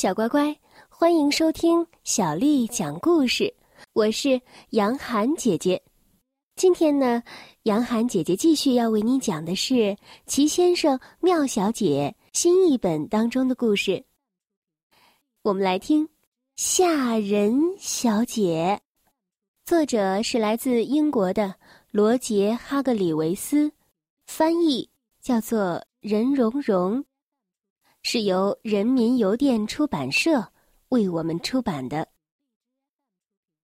小乖乖，欢迎收听小丽讲故事。我是杨涵姐姐。今天呢，杨涵姐姐继续要为你讲的是《齐先生妙小姐》新译本当中的故事。我们来听《吓人小姐》，作者是来自英国的罗杰·哈格里维斯，翻译叫做任荣荣。是由人民邮电出版社为我们出版的《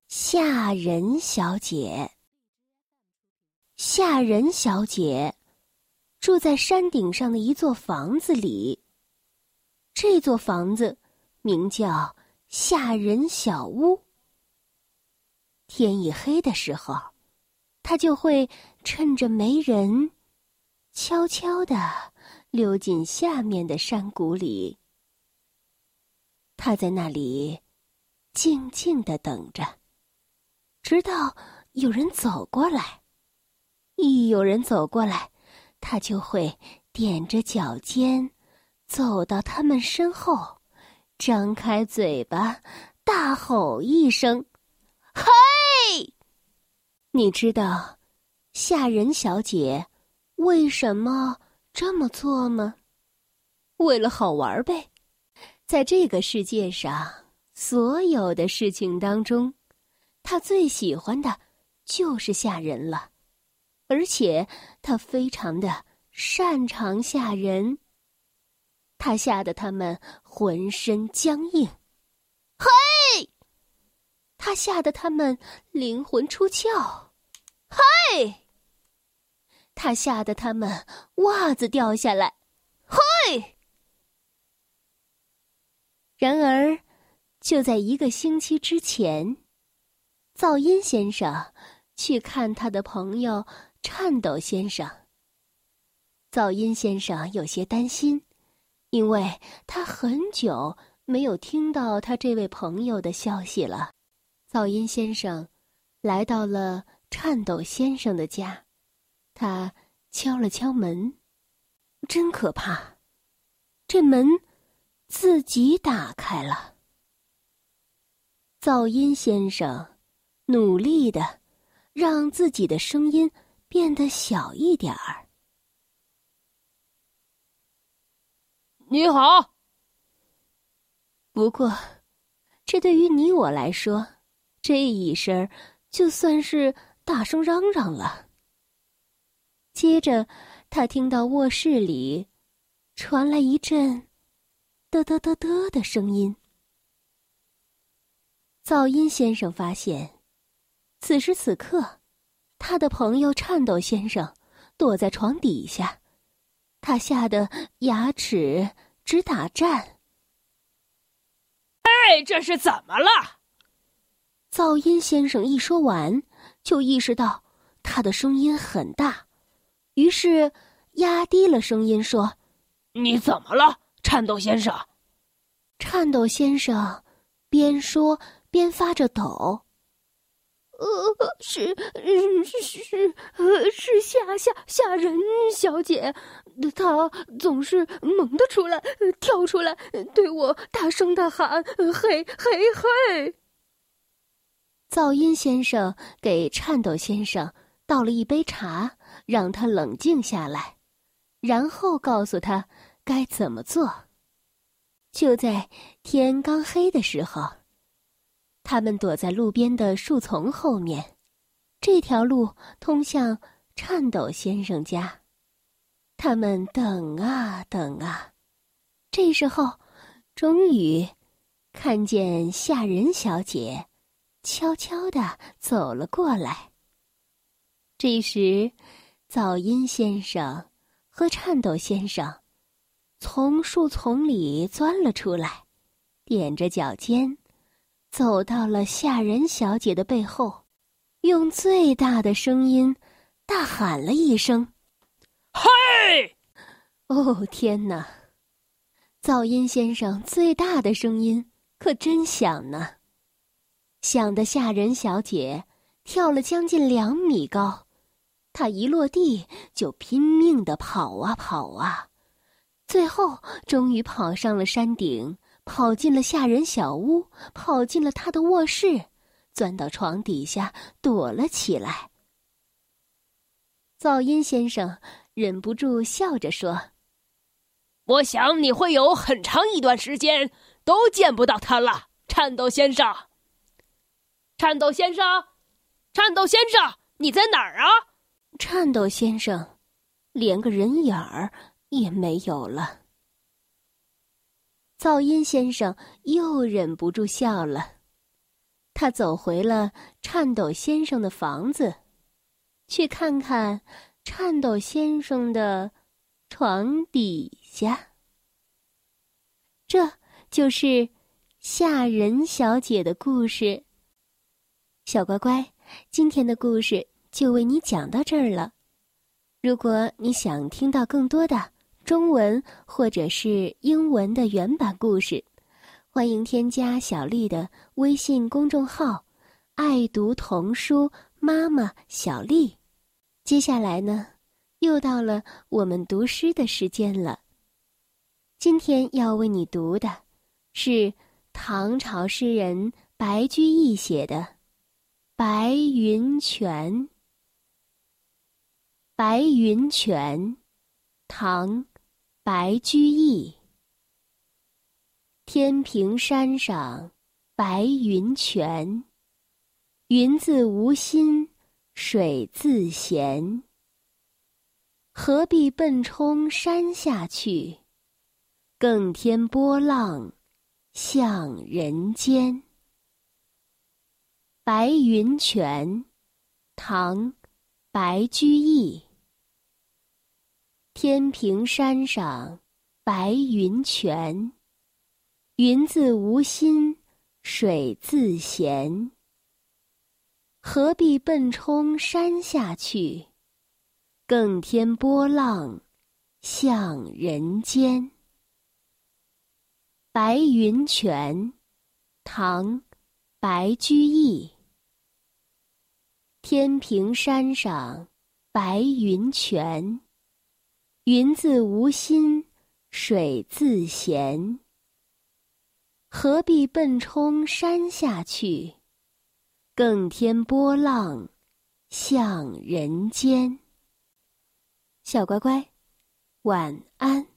夏人小姐》。夏人小姐住在山顶上的一座房子里。这座房子名叫夏人小屋。天一黑的时候，她就会趁着没人，悄悄的。溜进下面的山谷里，他在那里静静的等着，直到有人走过来。一有人走过来，他就会踮着脚尖，走到他们身后，张开嘴巴，大吼一声：“嘿！”你知道，吓人小姐为什么？这么做吗？为了好玩呗。在这个世界上，所有的事情当中，他最喜欢的就是吓人了，而且他非常的擅长吓人。他吓得他们浑身僵硬，嘿！他吓得他们灵魂出窍，嘿！他吓得他们袜子掉下来，嘿！然而，就在一个星期之前，噪音先生去看他的朋友颤抖先生。噪音先生有些担心，因为他很久没有听到他这位朋友的消息了。噪音先生来到了颤抖先生的家。他敲了敲门，真可怕！这门自己打开了。噪音先生努力的让自己的声音变得小一点儿。你好。不过，这对于你我来说，这一声就算是大声嚷嚷了。接着，他听到卧室里传来一阵“嘚嘚嘚嘚”的声音。噪音先生发现，此时此刻，他的朋友颤抖先生躲在床底下，他吓得牙齿直打颤。哎，这是怎么了？噪音先生一说完，就意识到他的声音很大。于是，压低了声音说：“你怎么了，颤抖先生？”颤抖先生边说边发着抖。“呃，是，是是，呃，是吓吓吓人小姐，她总是猛地出来，跳出来，对我大声的喊：‘嘿，嘿，嘿！’”噪音先生给颤抖先生倒了一杯茶。让他冷静下来，然后告诉他该怎么做。就在天刚黑的时候，他们躲在路边的树丛后面。这条路通向颤抖先生家。他们等啊等啊，这时候，终于看见吓人小姐悄悄的走了过来。这时。噪音先生和颤抖先生从树丛里钻了出来，踮着脚尖，走到了吓人小姐的背后，用最大的声音大喊了一声：“嘿！”哦，天哪！噪音先生最大的声音可真响呢，响得吓人小姐跳了将近两米高。他一落地就拼命的跑啊跑啊，最后终于跑上了山顶，跑进了下人小屋，跑进了他的卧室，钻到床底下躲了起来。噪音先生忍不住笑着说：“我想你会有很长一段时间都见不到他了，颤抖先生。颤抖先生，颤抖先生，你在哪儿啊？”颤抖先生连个人影儿也没有了。噪音先生又忍不住笑了，他走回了颤抖先生的房子，去看看颤抖先生的床底下。这就是吓人小姐的故事。小乖乖，今天的故事就为你讲到这儿了。如果你想听到更多的，中文或者是英文的原版故事，欢迎添加小丽的微信公众号“爱读童书妈妈小丽”。接下来呢，又到了我们读诗的时间了。今天要为你读的，是唐朝诗人白居易写的《白云泉》。《白云泉》，唐。白居易。天平山上白云泉，云自无心水自闲。何必奔冲山下去，更添波浪向人间。白云泉，唐，白居易。天平山上白云泉，云自无心水自闲。何必奔冲山下去，更添波浪向人间。白云泉，唐，白居易。天平山上白云泉。云自无心，水自闲。何必奔冲山下去，更添波浪向人间。小乖乖，晚安。